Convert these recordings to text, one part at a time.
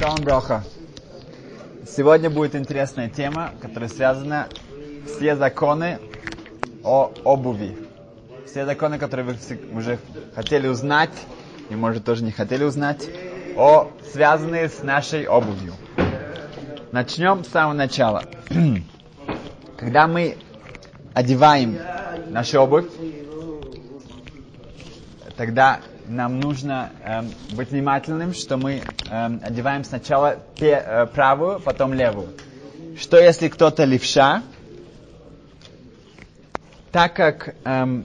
Шалом Броха. Сегодня будет интересная тема, которая связана все законы о обуви. Все законы, которые вы уже хотели узнать, и может тоже не хотели узнать, о, связанные с нашей обувью. Начнем с самого начала. Когда мы одеваем нашу обувь, тогда нам нужно эм, быть внимательным, что мы эм, одеваем сначала пе, э, правую, потом левую. Что если кто-то левша, так как эм,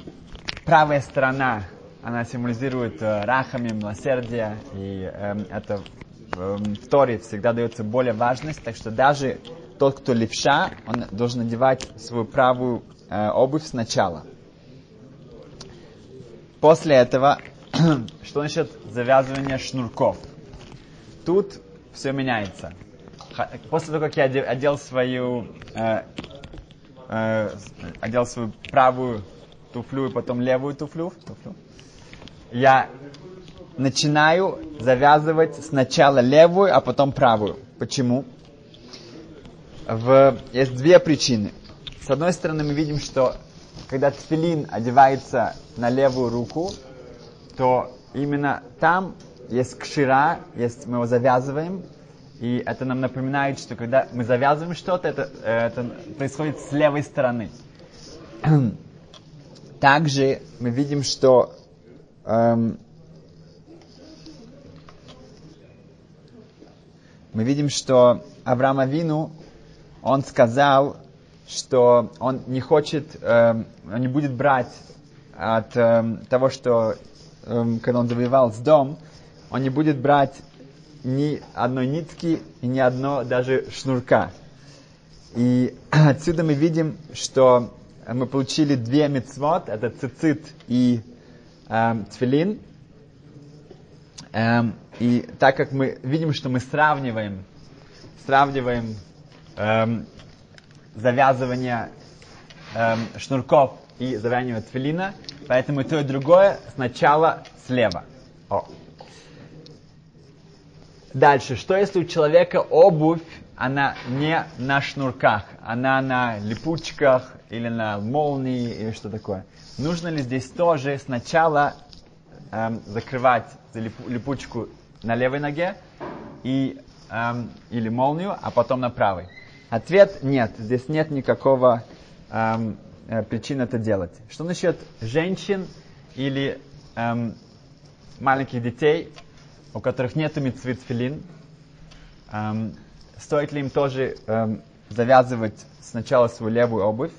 правая сторона, она символизирует э, рахами, милосердие, и эм, это э, в Торе всегда дается более важность, так что даже тот, кто левша, он должен одевать свою правую э, обувь сначала. После этого что насчет завязывания шнурков? Тут все меняется. После того, как я одел свою, э, э, одел свою правую туфлю и потом левую туфлю, туфлю, я начинаю завязывать сначала левую, а потом правую. Почему? В, есть две причины. С одной стороны, мы видим, что когда тфилин одевается на левую руку, то именно там есть кшира, есть, мы его завязываем, и это нам напоминает, что когда мы завязываем что-то, это, это происходит с левой стороны. Также мы видим, что эм, мы видим, что Авраам Авину, он сказал, что он не хочет, эм, он не будет брать от эм, того, что эм, когда он завоевал с дом, он не будет брать ни одной нитки и ни одно даже шнурка. И отсюда мы видим, что мы получили две мецвод, это цицит и эм, тфилин. Эм, и так как мы видим, что мы сравниваем, сравниваем эм, завязывание эм, шнурков и завязывание тфилина, Поэтому то и другое сначала слева. О. Дальше, что если у человека обувь, она не на шнурках, она на липучках или на молнии или что такое? Нужно ли здесь тоже сначала эм, закрывать липучку на левой ноге и, эм, или молнию, а потом на правой? Ответ нет, здесь нет никакого эм, э, причин это делать. Что насчет женщин или эм, маленьких детей, у которых нет митцвит филин? Эм, стоит ли им тоже эм, завязывать сначала свою левую обувь?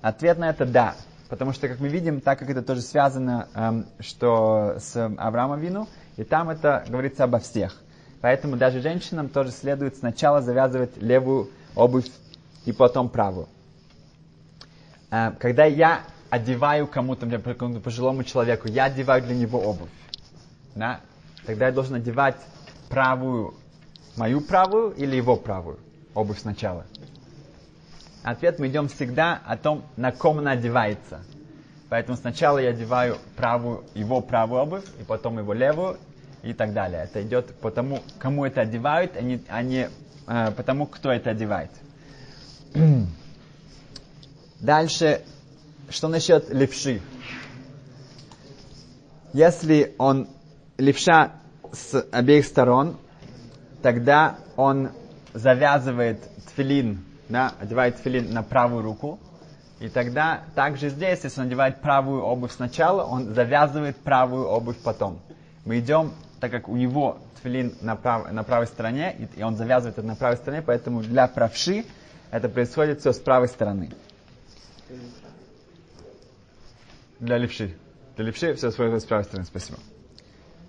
Ответ на это да. Потому что, как мы видим, так как это тоже связано эм, что с Авраамом Вину, и там это говорится обо всех. Поэтому даже женщинам тоже следует сначала завязывать левую обувь и потом правую. Э, когда я одеваю кому-то, какому-то пожилому человеку, я одеваю для него обувь, да, тогда я должен одевать правую, мою правую или его правую обувь сначала. Ответ мы идем всегда о том, на ком она одевается. Поэтому сначала я одеваю правую, его правую обувь, и потом его левую, и так далее. Это идет по тому, кому это одевают, а не, а не э, по тому, кто это одевает. Дальше, что насчет левши? Если он левша с обеих сторон, тогда он завязывает тфилин, да, одевает тфилин на правую руку, и тогда также здесь, если он надевает правую обувь сначала, он завязывает правую обувь потом. Мы идем, так как у него тфилин на, прав, на правой стороне, и, и он завязывает это на правой стороне, поэтому для правши это происходит все с правой стороны. Для левши. Для левши все с правой стороны. Спасибо.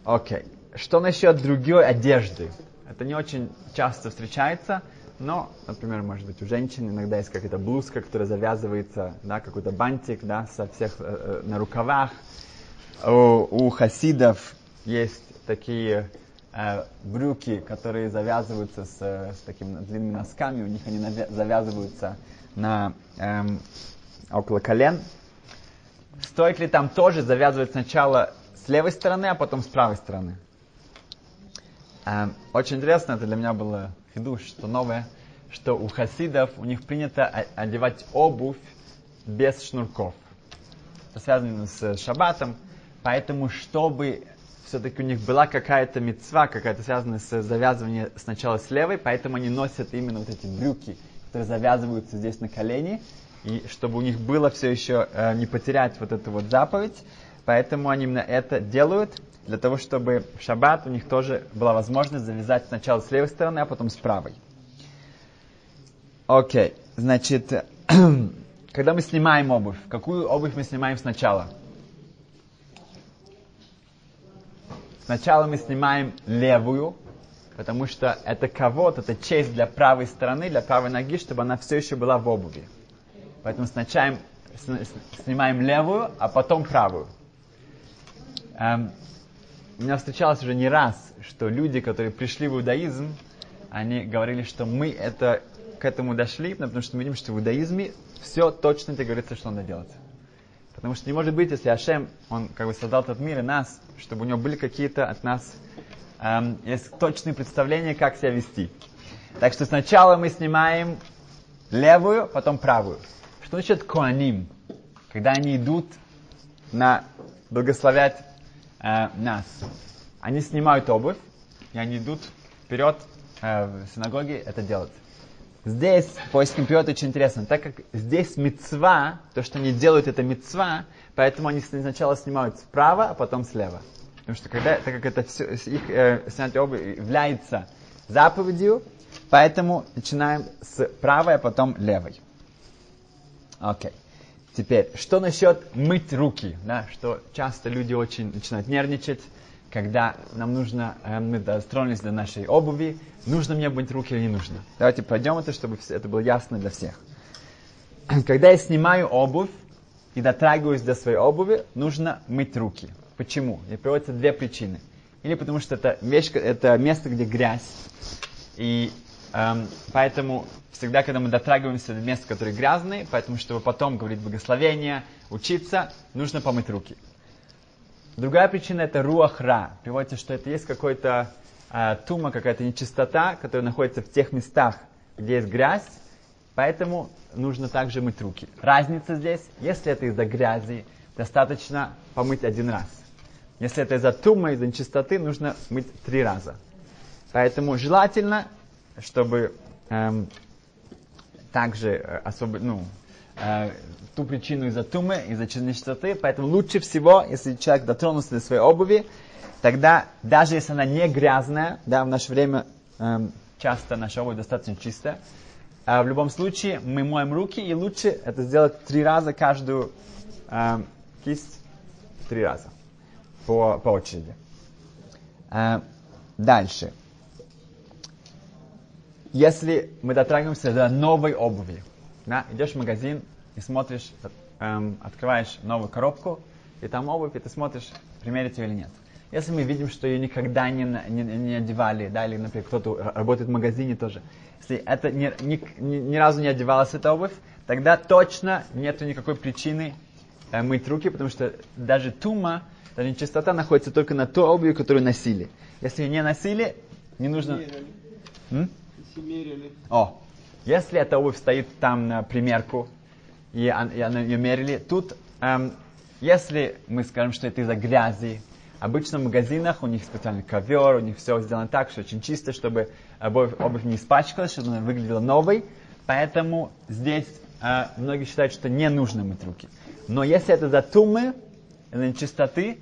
Окей. Что насчет другой одежды? Это не очень часто встречается, но, например, может быть, у женщин иногда есть какая-то блузка, которая завязывается, да, какой-то бантик, да, со всех э, э на рукавах. У, у хасидов есть такие э, брюки, которые завязываются с, с такими длинными носками, у них они завязываются на эм, около колен. Стоит ли там тоже завязывать сначала с левой стороны, а потом с правой стороны? Эм, очень интересно, это для меня было хидуш, что новое, что у хасидов, у них принято одевать обувь без шнурков. Это связано с шаббатом, поэтому, чтобы все-таки у них была какая-то мецва, какая-то связанная с завязыванием сначала с левой, поэтому они носят именно вот эти брюки, которые завязываются здесь на колени, и чтобы у них было все еще э, не потерять вот эту вот заповедь, поэтому они именно это делают, для того, чтобы в шаббат у них тоже была возможность завязать сначала с левой стороны, а потом с правой. Окей, значит, когда мы снимаем обувь, какую обувь мы снимаем сначала? Сначала мы снимаем левую, потому что это кого-то, это честь для правой стороны, для правой ноги, чтобы она все еще была в обуви. Поэтому сначала снимаем левую, а потом правую. Эм, у меня встречалось уже не раз, что люди, которые пришли в иудаизм, они говорили, что мы это, к этому дошли, потому что мы видим, что в иудаизме все точно тебе говорится, что надо делать. Потому что не может быть, если Ашем, он как бы создал этот мир и нас, чтобы у него были какие-то от нас, эм, есть точные представления, как себя вести. Так что сначала мы снимаем левую, потом правую. Что значит коаним? Когда они идут на благословять э, нас. Они снимают обувь, и они идут вперед э, в синагоге это делать. Здесь поиском пьет очень интересно, так как здесь мецва, то, что они делают, это мецва, поэтому они сначала снимают справа, а потом слева. Потому что когда, так как это все, их э, снятие обуви является заповедью, поэтому начинаем с правой, а потом левой. Окей. Теперь, что насчет мыть руки? Да, что часто люди очень начинают нервничать, когда нам нужно, э, мы достроились до нашей обуви, нужно мне мыть руки или не нужно. Давайте пройдем это, чтобы это было ясно для всех. Когда я снимаю обувь и дотрагиваюсь до своей обуви, нужно мыть руки. Почему? И приводятся две причины. Или потому что это вещь, это место, где грязь, и поэтому всегда, когда мы дотрагиваемся до места, которые грязные, поэтому, чтобы потом говорить благословение, учиться, нужно помыть руки. Другая причина это руахра. Переводится, что это есть какой-то э, тума, какая-то нечистота, которая находится в тех местах, где есть грязь, поэтому нужно также мыть руки. Разница здесь, если это из-за грязи, достаточно помыть один раз. Если это из-за тума, из-за нечистоты, нужно мыть три раза. Поэтому желательно, чтобы эм, также э, особо, ну, э, ту причину из-за тумы, из-за нечистоты, поэтому лучше всего, если человек дотронулся до своей обуви, тогда, даже если она не грязная, да, в наше время э, часто наша обувь достаточно чистая, э, в любом случае мы моем руки, и лучше это сделать три раза каждую э, кисть, три раза по, по очереди. Э, дальше. Если мы дотрагиваемся до новой обуви, да, идешь в магазин и смотришь, эм, открываешь новую коробку, и там обувь, и ты смотришь, примерить ее или нет. Если мы видим, что ее никогда не, не, не одевали, да, или, например, кто-то работает в магазине тоже, если это ни, ни, ни, ни разу не одевалась эта обувь, тогда точно нет никакой причины э, мыть руки, потому что даже тума, даже нечистота находится только на той обуви, которую носили. Если ее не носили, не нужно... О, если эта обувь стоит там на примерку, и, и она ее мерили. Тут, эм, если мы скажем, что это из-за грязи, обычно в магазинах у них специальный ковер, у них все сделано так, что очень чисто, чтобы обувь, обувь не испачкалась, чтобы она выглядела новой. Поэтому здесь э, многие считают, что не нужно мыть руки. Но если это за тумы, за чистоты,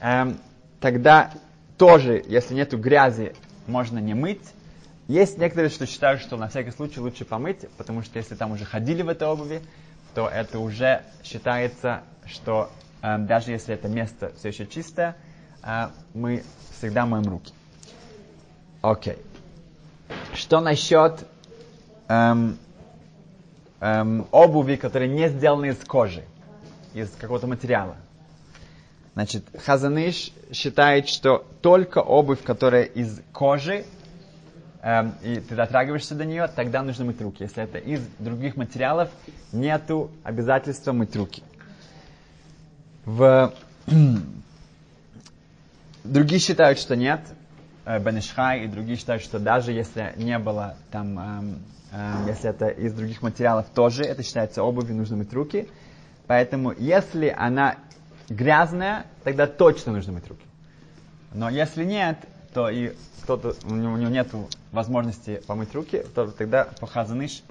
э, тогда тоже, если нету грязи, можно не мыть. Есть некоторые, что считают, что на всякий случай лучше помыть, потому что если там уже ходили в этой обуви, то это уже считается, что э, даже если это место все еще чистое, э, мы всегда моем руки. Окей. Что насчет эм, эм, обуви, которая не сделана из кожи, из какого-то материала? Значит, Хазаныш считает, что только обувь, которая из кожи, эм, и ты дотрагиваешься до нее, тогда нужно мыть руки. Если это из других материалов, нету обязательства мыть руки. В... Другие считают, что нет. э, Бенешхай и другие считают, что даже если не было там, эм, эм, если это из других материалов тоже, это считается обувью, нужно мыть руки. Поэтому если она грязная, тогда точно нужно мыть руки. Но если нет, то и кто-то, у него, у него нет возможности помыть руки, то тогда по хазаныш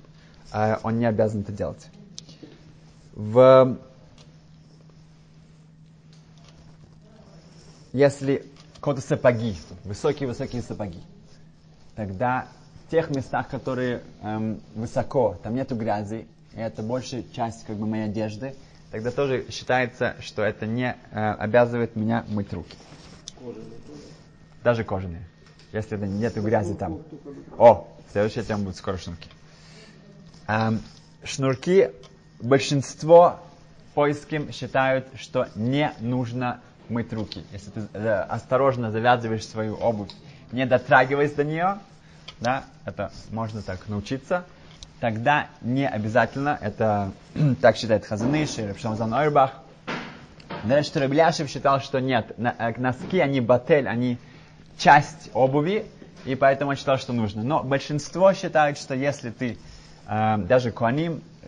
э, он не обязан это делать. В если какие-то сапоги, высокие-высокие сапоги, тогда в тех местах, которые эм, высоко, там нету грязи, и это большая часть как бы моей одежды, тогда тоже считается, что это не э, обязывает меня мыть руки. Даже кожаные. Если нету грязи там. О, следующая тема будет скоро шнурки. Эм, шнурки большинство поиским считают, что не нужно мыть руки. Если ты э, осторожно завязываешь свою обувь, не дотрагиваясь до нее, да, это можно так научиться, тогда не обязательно, это так считает Хазаныш и Рапшамзан Ойрбах. Дальше Рабляшев считал, что нет, э, носки, они батель, они часть обуви, и поэтому он считал, что нужно. Но большинство считают, что если ты, э, даже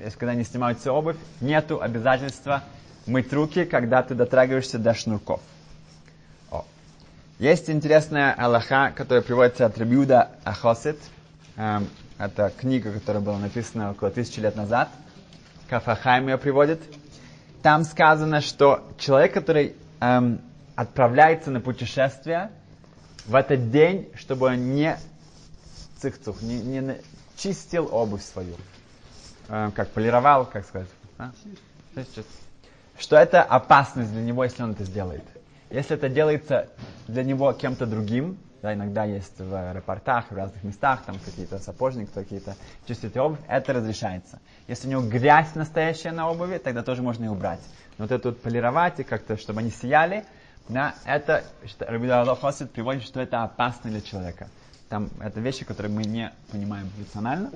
если когда они снимают свою обувь, нету обязательства мыть руки, когда ты дотрагиваешься до шнурков. О. Есть интересная Аллаха, которая приводится от Рабиуда Ахосит. Эм, это книга, которая была написана около тысячи лет назад. Кафахайм ее приводит. Там сказано, что человек, который эм, отправляется на путешествие, в этот день, чтобы он не цихцух, не, не чистил обувь свою. Эм, как полировал, как сказать. А? что это опасность для него, если он это сделает. Если это делается для него кем-то другим, да, иногда есть в аэропортах, в разных местах, там какие-то сапожники, какие-то чистят обувь, это разрешается. Если у него грязь настоящая на обуви, тогда тоже можно ее убрать. Но вот это вот полировать и как-то, чтобы они сияли, да, это, Рабида Хосит приводит, что это опасно для человека. Там это вещи, которые мы не понимаем рационально.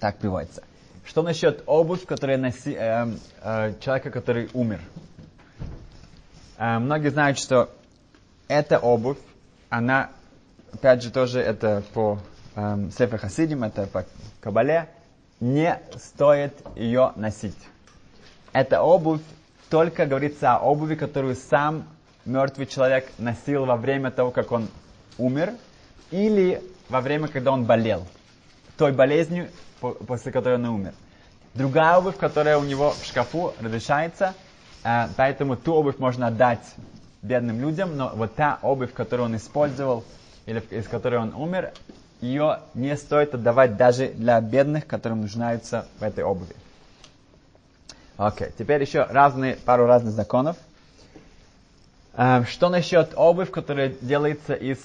Так приводится. Что насчет обувь, которая носи, э, э, человека, который умер? Э, многие знают, что эта обувь, она, опять же, тоже это по э, Сефер Хасидим, это по Кабале, не стоит ее носить. Эта обувь только говорится о обуви, которую сам мертвый человек носил во время того, как он умер, или во время, когда он болел. Той болезнью, после которой он умер. Другая обувь, которая у него в шкафу, разрешается, э, поэтому ту обувь можно отдать бедным людям, но вот та обувь, которую он использовал, или из которой он умер, ее не стоит отдавать даже для бедных, которым нуждаются в этой обуви. Окей, okay. теперь еще разные, пару разных законов. Э, что насчет обувь, которая делается из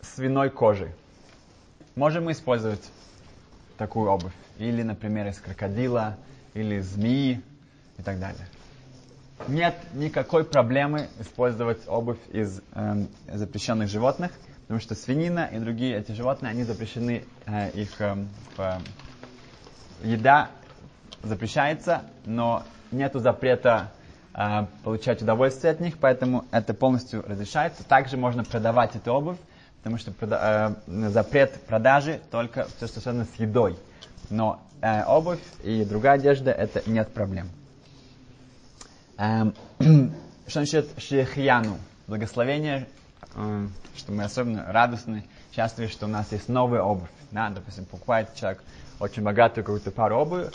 свиной кожи? Можем мы использовать такую обувь. Или, например, из крокодила, или змеи и так далее. Нет никакой проблемы использовать обувь из э, запрещенных животных, потому что свинина и другие эти животные, они запрещены, э, их э, еда запрещается, но нету запрета э, получать удовольствие от них, поэтому это полностью разрешается. Также можно продавать эту обувь, потому что э, запрет продажи только все, что связано с едой. Но э, обувь и другая одежда это нет проблем. Эм, что насчет шехьяну? Благословение, э, что мы особенно радостны, счастливы, что у нас есть новая обувь. Да, допустим, покупает человек очень богатую какую-то пару обуви.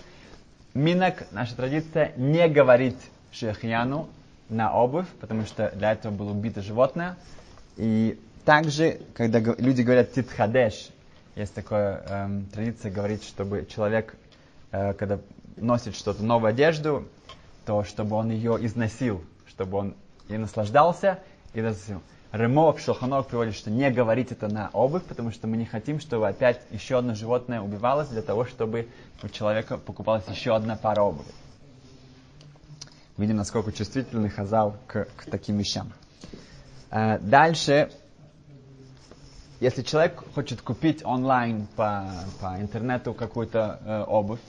Минок, наша традиция, не говорит шехьяну на обувь, потому что для этого было убито животное. И также, когда люди говорят титхадеш, есть такая эм, традиция говорить, чтобы человек, э, когда носит что-то, новую одежду, то чтобы он ее износил, чтобы он и наслаждался, и износил. Ремо в Шелханок приводит, что не говорить это на обувь, потому что мы не хотим, чтобы опять еще одно животное убивалось для того, чтобы у человека покупалась еще одна пара обуви. Видим, насколько чувствительный Хазал к, к таким вещам. Э, дальше если человек хочет купить онлайн по, по интернету какую-то э, обувь,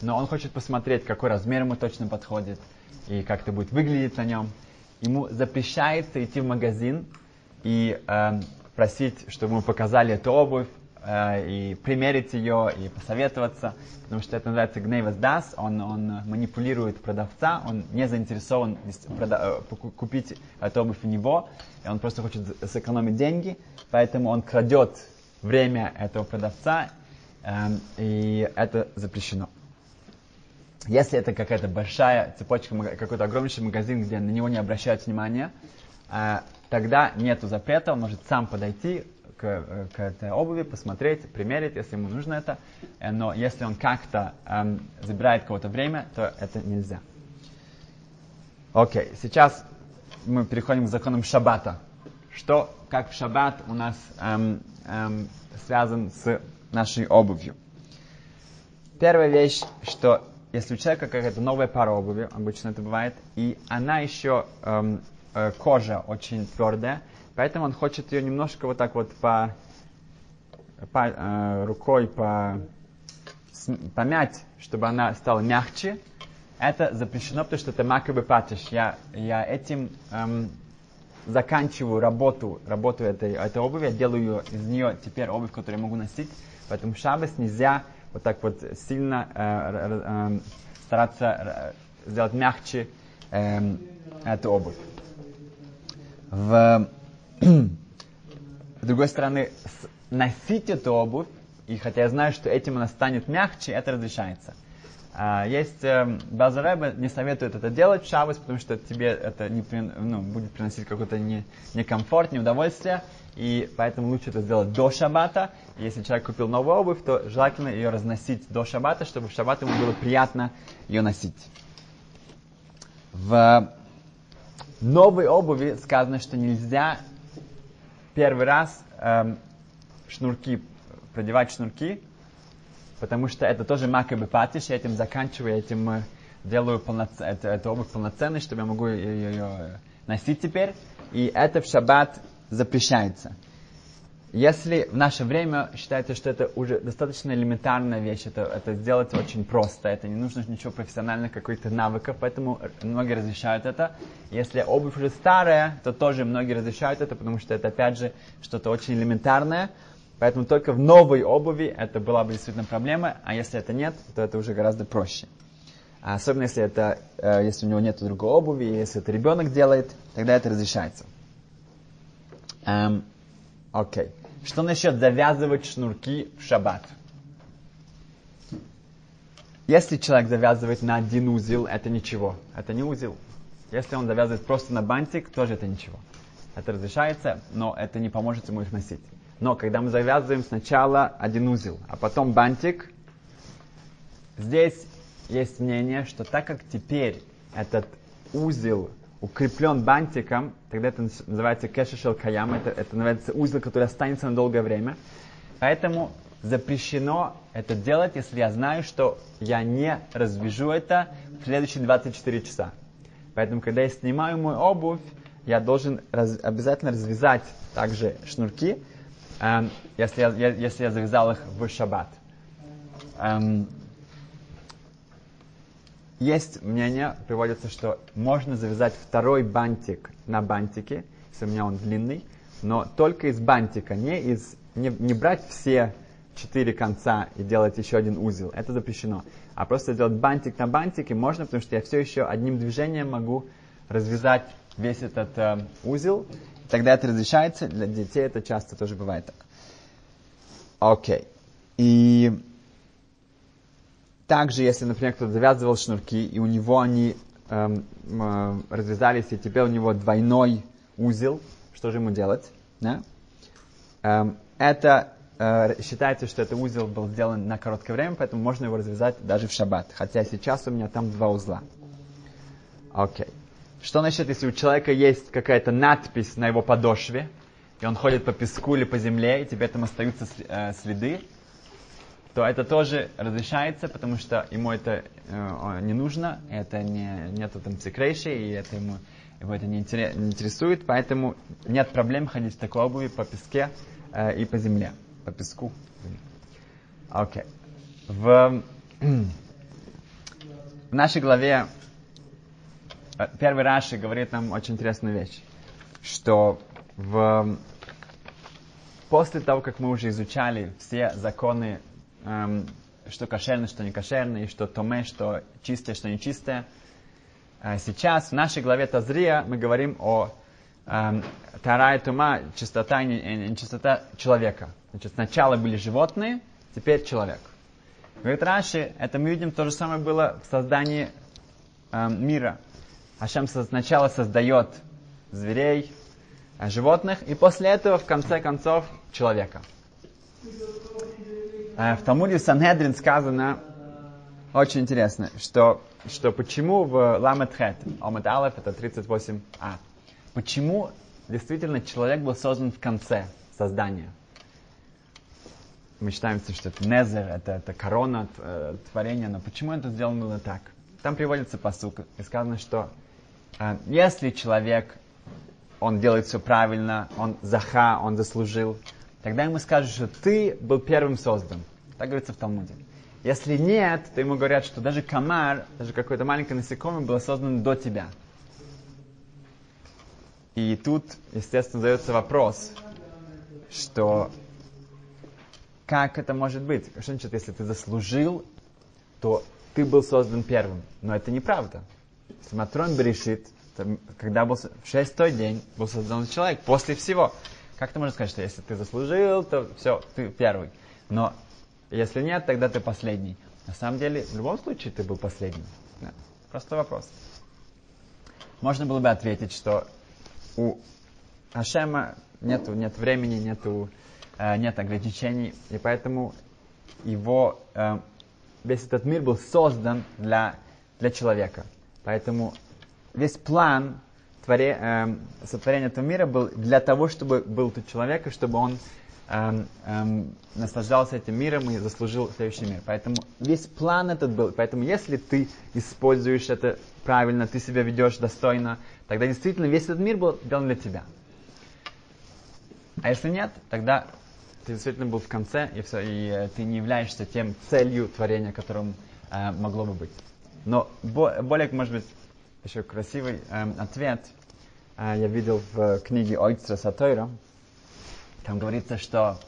но он хочет посмотреть, какой размер ему точно подходит и как это будет выглядеть на нем, ему запрещается идти в магазин и э, просить, чтобы мы показали эту обувь, э, и примерить ее, и посоветоваться, потому что это называется гневас дас, он, он манипулирует продавца, он не заинтересован прода- э, купить эту обувь у него, и он просто хочет сэкономить деньги, поэтому он крадет время этого продавца, э, и это запрещено. Если это какая-то большая цепочка, какой-то огромнейший магазин, где на него не обращают внимания, э, тогда нет запрета, он может сам подойти к, к этой обуви, посмотреть, примерить, если ему нужно это. Э, но если он как-то эм, забирает кого-то время, то это нельзя. Окей, сейчас мы переходим к законам шаббата. Что, как в шаббат у нас эм, эм, связан с нашей обувью. Первая вещь, что если у человека какая-то новая пара обуви, обычно это бывает, и она еще, эм, э, кожа очень твердая, поэтому он хочет ее немножко вот так вот по, по э, рукой по, с, помять, чтобы она стала мягче, это запрещено, потому что это макабы патиш. Я, я этим эм, заканчиваю работу, работу этой, этой обуви, я делаю из нее теперь обувь, которую я могу носить, поэтому шабас нельзя вот так вот сильно э, э, стараться сделать мягче э, эту обувь. В, с другой стороны, носить эту обувь, и хотя я знаю, что этим она станет мягче, это разрешается. А, есть э, Базареба не советует это делать в шаббас, потому что тебе это не, ну, будет приносить какой-то не, некомфорт, неудовольствие. И поэтому лучше это сделать до шаббата. Если человек купил новую обувь, то желательно ее разносить до шаббата, чтобы в шаббат ему было приятно ее носить. В новой обуви сказано, что нельзя первый раз эм, шнурки, продевать шнурки, потому что это тоже макабы патиш, я этим заканчиваю, этим э, делаю полноц... эту, эту обувь полноценной, чтобы я могу ее, ее носить теперь. И это в шаббат запрещается. Если в наше время считается, что это уже достаточно элементарная вещь, это, это сделать очень просто, это не нужно ничего профессиональных каких-то навыков, поэтому многие разрешают это. Если обувь уже старая, то тоже многие разрешают это, потому что это опять же что-то очень элементарное. Поэтому только в новой обуви это была бы действительно проблема, а если это нет, то это уже гораздо проще. А особенно если это, э, если у него нет другой обуви, если это ребенок делает, тогда это разрешается. Эм, окей. Что насчет завязывать шнурки в шаббат? Если человек завязывает на один узел, это ничего. Это не узел. Если он завязывает просто на бантик, тоже это ничего. Это разрешается, но это не поможет ему их носить. Но когда мы завязываем сначала один узел, а потом бантик, здесь есть мнение, что так как теперь этот узел укреплен бантиком, тогда это называется кешешел каям, это, это называется узел, который останется на долгое время. Поэтому запрещено это делать, если я знаю, что я не развяжу это в следующие 24 часа. Поэтому, когда я снимаю мою обувь, я должен раз, обязательно развязать также шнурки, эм, если, я, я, если я завязал их в шаббат. Эм, есть мнение, приводится, что можно завязать второй бантик на бантике, если у меня он длинный, но только из бантика, не, из, не, не брать все четыре конца и делать еще один узел. Это запрещено. А просто сделать бантик на бантике можно, потому что я все еще одним движением могу развязать весь этот э, узел. Тогда это разрешается. Для детей это часто тоже бывает так. Окей. Okay. И также, если, например, кто-то завязывал шнурки, и у него они эм, э, развязались, и теперь у него двойной узел, что же ему делать? Да? Эм, это э, считается, что этот узел был сделан на короткое время, поэтому можно его развязать даже в шаббат. Хотя сейчас у меня там два узла. Окей. Okay. Что насчет, если у человека есть какая-то надпись на его подошве, и он ходит по песку или по земле, и теперь там остаются э, следы, то это тоже разрешается, потому что ему это э, не нужно, это не, нету там секрейши, и это ему, его это не, интересует, поэтому нет проблем ходить в такой обуви по песке э, и по земле, по песку. Окей. Okay. В, в нашей главе э, первый Раши говорит нам очень интересную вещь, что в после того, как мы уже изучали все законы, эм, что кошерно, что не кошерно, и что томе, что чистое, что нечистое, э, сейчас в нашей главе Тазрия мы говорим о эм, Тара и Тума, чистота и нечистота человека. Значит, сначала были животные, теперь человек. Говорит Раши, это мы видим, то же самое было в создании эм, мира. Ашем сначала создает зверей, э, животных, и после этого, в конце концов, человека. Э, в Талмуде Санхедрин сказано, очень интересно, что, что почему в Ламетхет, Омет Алеф, это 38а, почему действительно человек был создан в конце создания. Мы считаем, что это Незер, это, это корона э, творения, но почему это сделано было так? Там приводится посук, и сказано, что э, если человек, он делает все правильно, он заха, он заслужил, тогда ему скажут, что ты был первым создан. Так говорится в Талмуде. Если нет, то ему говорят, что даже комар, даже какое-то маленькое насекомое было создано до тебя. И тут, естественно, задается вопрос, что как это может быть? Что значит, если ты заслужил, то ты был создан первым. Но это неправда. Смотрон Берешит, когда был в шестой день был создан человек, после всего. Как ты можешь сказать, что если ты заслужил, то все, ты первый. Но если нет, тогда ты последний. На самом деле, в любом случае ты был последним. Да. Простой вопрос. Можно было бы ответить, что у Ашема нету, нет времени, нету, э, нет ограничений, и поэтому его, э, весь этот мир был создан для, для человека. Поэтому весь план творе, э, сотворения этого мира был для того, чтобы был тут человек, и чтобы он эм, эм, наслаждался этим миром и заслужил следующий мир. Поэтому весь план этот был. Поэтому если ты используешь это правильно, ты себя ведешь достойно, тогда действительно весь этот мир был сделан для тебя. А если нет, тогда ты действительно был в конце, и, все, и э, ты не являешься тем целью творения, которым э, могло бы быть. Но бо, более, может быть, еще красивый э, ответ э, я видел в книге Ойцра Сатойра. Там говорится, что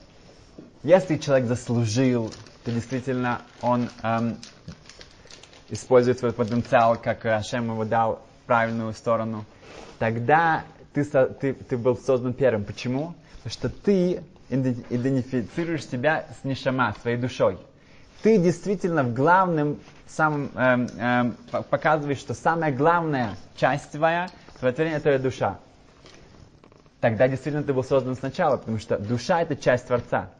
если человек заслужил, то действительно он эм, использует свой потенциал, как Ашем его дал в правильную сторону, тогда ты, ты, ты был создан первым. Почему? Потому что ты идентифицируешь себя с нишама, своей душой. Ты действительно в главном, самом, эм, эм, показываешь, что самая главная часть твоя, творение, это душа тогда действительно ты был создан сначала, потому что душа это часть Творца.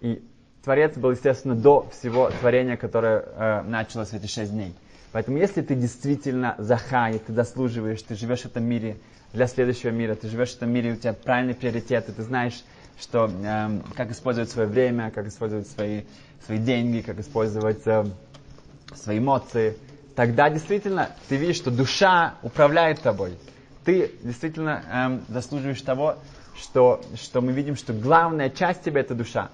И Творец был, естественно, до всего творения, которое э, началось в эти шесть дней. Поэтому если ты действительно захай, ты заслуживаешь, ты живешь в этом мире для следующего мира, ты живешь в этом мире, у тебя правильные приоритеты, ты знаешь, что, э, как использовать свое время, как использовать свои, свои деньги, как использовать э, свои эмоции, тогда действительно ты видишь, что душа управляет тобой ты действительно эм, заслуживаешь того, что, что мы видим, что главная часть тебя это душа.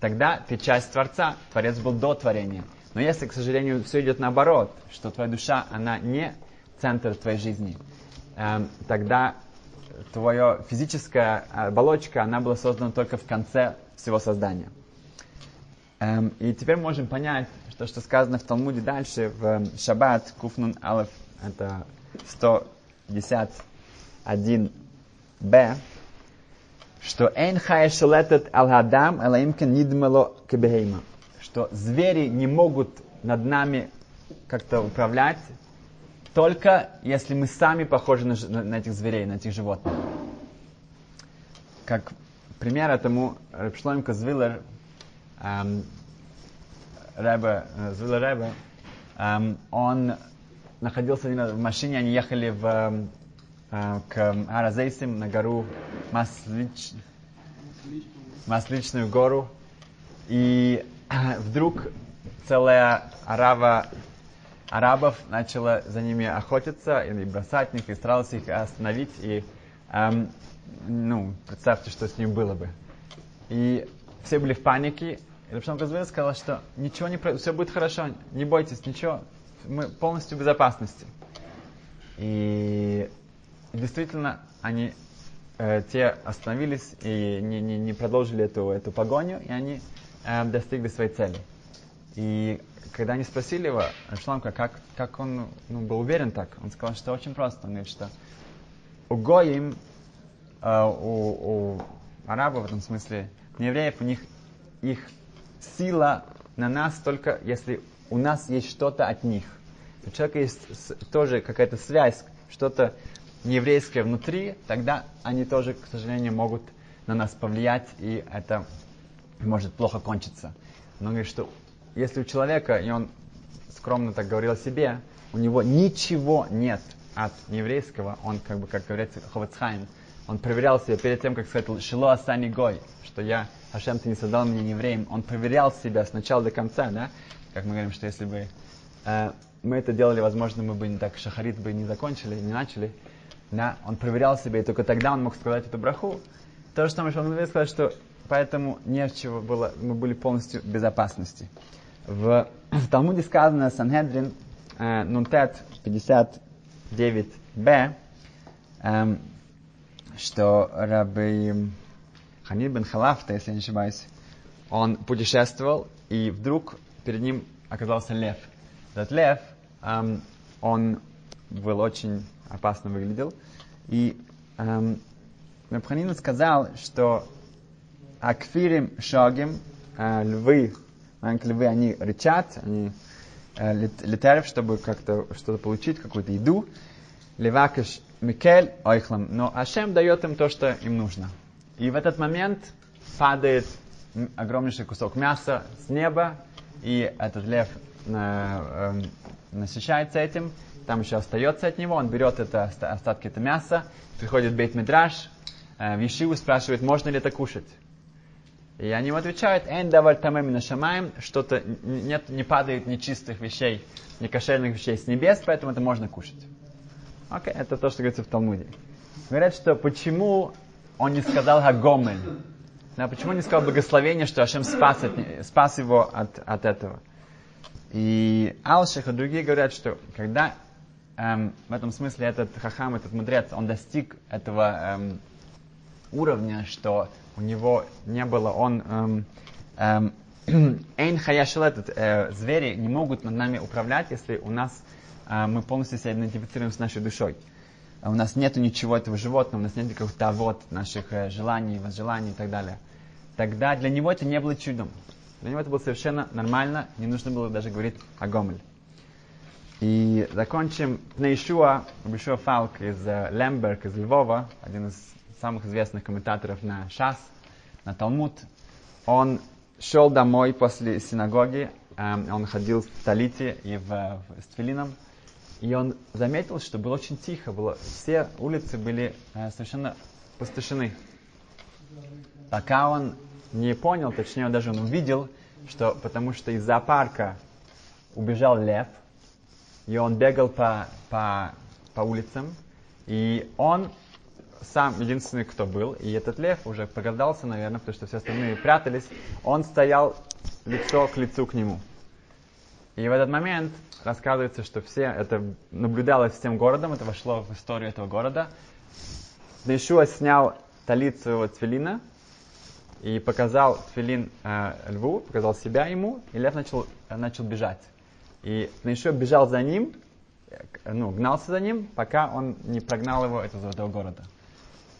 Тогда ты часть Творца, Творец был до творения. Но если, к сожалению, все идет наоборот, что твоя душа, она не центр твоей жизни, эм, тогда твоя физическая оболочка, она была создана только в конце всего создания. Эм, и теперь можем понять, что, что сказано в Талмуде дальше, в Шаббат, Куфнун Алеф, это 110 1б, что «Эйн хая шелетет ал хадам элаимкен нидмело кебехейма», что звери не могут над нами как-то управлять, только если мы сами похожи на, на этих зверей, на этих животных. Как пример этому Репшлойм Звиллер, эм, Ребе, э, Звиллер Ребе, эм, он находился в машине, они ехали в эм, а, к Аразейсим на гору Маслич... Масличную гору. И вдруг целая арава арабов начала за ними охотиться или бросать них, и старалась их остановить. И, эм, ну, представьте, что с ним было бы. И все были в панике. И Рапшан Казвин сказал, что ничего не все будет хорошо, не бойтесь, ничего, мы полностью в безопасности. И и действительно, они э, те остановились и не, не, не продолжили эту, эту погоню, и они э, достигли своей цели. И когда они спросили его, Шламка, как, как он ну, был уверен так, он сказал, что очень просто. Он говорит, что у Гоим, э, у, у арабов в этом смысле, не евреев, у них их сила на нас только если у нас есть что-то от них. У человека есть тоже какая-то связь, что-то нееврейское внутри, тогда они тоже, к сожалению, могут на нас повлиять, и это может плохо кончиться. Но говорит, что если у человека, и он скромно так говорил о себе, у него ничего нет от еврейского, он, как бы, как говорится, Ховецхайм, он проверял себя перед тем, как сказать «Шило Асани Гой», что я, Хашем, ты не создал меня евреем. Он проверял себя с начала до конца, да? Как мы говорим, что если бы э, мы это делали, возможно, мы бы не так шахарит бы не закончили, не начали. Да? Он проверял себя, и только тогда он мог сказать эту браху. То же самое, что он сказать, что поэтому не в чего было, мы были полностью в безопасности. В, в Талмуде сказано Санхедрин э, Нунтет 59b, э, что Раби Ханид бен Халафта, если я не ошибаюсь, он путешествовал, и вдруг перед ним оказался лев. Этот лев, эм, он был очень опасно выглядел, и эм, Рабханин сказал, что акфирим шагим, э, львы, маленькие львы, они рычат, они э, летают, чтобы как-то что-то получить, какую-то еду. Левакиш Микель Ойхлам. Но Ашем дает им то, что им нужно. И в этот момент падает огромнейший кусок мяса с неба, и этот лев э, э, насыщается этим, там еще остается от него, он берет это, остатки это мяса, приходит Бейт Мидраш, э, в Ешиву спрашивает, можно ли это кушать. И они ему отвечают, «Эн даваль тамэм нашамаем», что-то нет, не падает нечистых вещей, некошерных вещей с небес, поэтому это можно кушать. Окей, okay, это то, что говорится в Талмуде. Говорят, что почему он не сказал Хагомель. Да, почему не сказал благословение, что Ашем спас, от, спас его от, от этого? И Алших и другие говорят, что когда эм, в этом смысле этот хахам, этот мудрец, он достиг этого эм, уровня, что у него не было, он эм, эм, Эйн хаяшел этот, э, звери не могут над нами управлять, если у нас э, мы полностью себя идентифицируем с нашей душой. А у нас нет ничего этого животного, у нас нет каких-то вот наших э, желаний, возжеланий и так далее. Тогда для него это не было чудом. Для него это было совершенно нормально, не нужно было даже говорить о Гомель. И закончим Пнейшуа, Бишуа Фалк из э, Лемберг, из Львова, один из самых известных комментаторов на Шас, на Талмуд. Он шел домой после синагоги, э, он ходил в Талите и в, в, с Твилином, и он заметил, что было очень тихо, было, все улицы были э, совершенно пустошены. Пока он не понял, точнее, даже он увидел, что потому что из зоопарка убежал лев, и он бегал по, по, по улицам, и он сам единственный, кто был, и этот лев уже прогадался, наверное, потому что все остальные прятались, он стоял лицо к лицу к нему. И в этот момент рассказывается, что все это наблюдалось всем городом, это вошло в историю этого города. Ишуа снял талит своего твилина и показал твилин э, льву, показал себя ему, и лев начал, э, начал бежать. И Ишуа бежал за ним, э, ну, гнался за ним, пока он не прогнал его из этого города.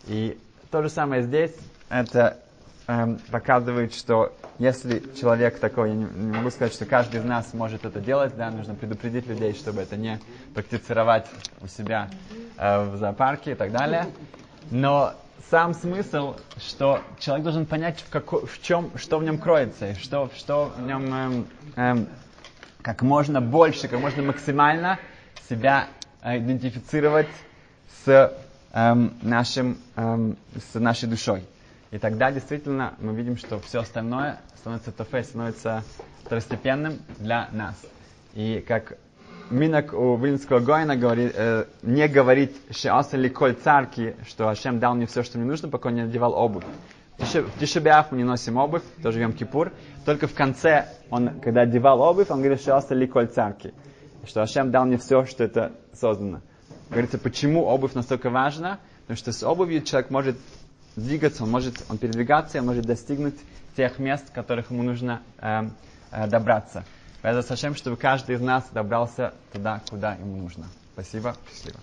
И то же самое здесь, это эм, показывает, что если человек такой, я не, не могу сказать, что каждый из нас может это делать, да, нужно предупредить людей, чтобы это не практицировать у себя э, в зоопарке и так далее. Но сам смысл, что человек должен понять, в, како, в чем, что в нем кроется, что, что в нем эм, эм, как можно больше, как можно максимально себя э, идентифицировать с эм, нашим, эм, с нашей душой. И тогда действительно мы видим, что все остальное становится тофе, становится второстепенным для нас. И как Минок у Вильнского Гоина говорит, э, не говорит «Шеаса ли коль царки», что Ашем дал мне все, что мне нужно, пока не надевал обувь. В Тишебиаф мы не носим обувь, тоже в Кипур. Только в конце, он, когда одевал обувь, он говорит «Шеаса ли коль царки», что Ашем дал мне все, что это создано. Говорится, почему обувь настолько важна? Потому что с обувью человек может двигаться, он может он передвигаться, он может достигнуть тех мест, которых ему нужно э, э, добраться. Поэтому зачем, чтобы каждый из нас добрался туда, куда ему нужно. Спасибо, счастливо.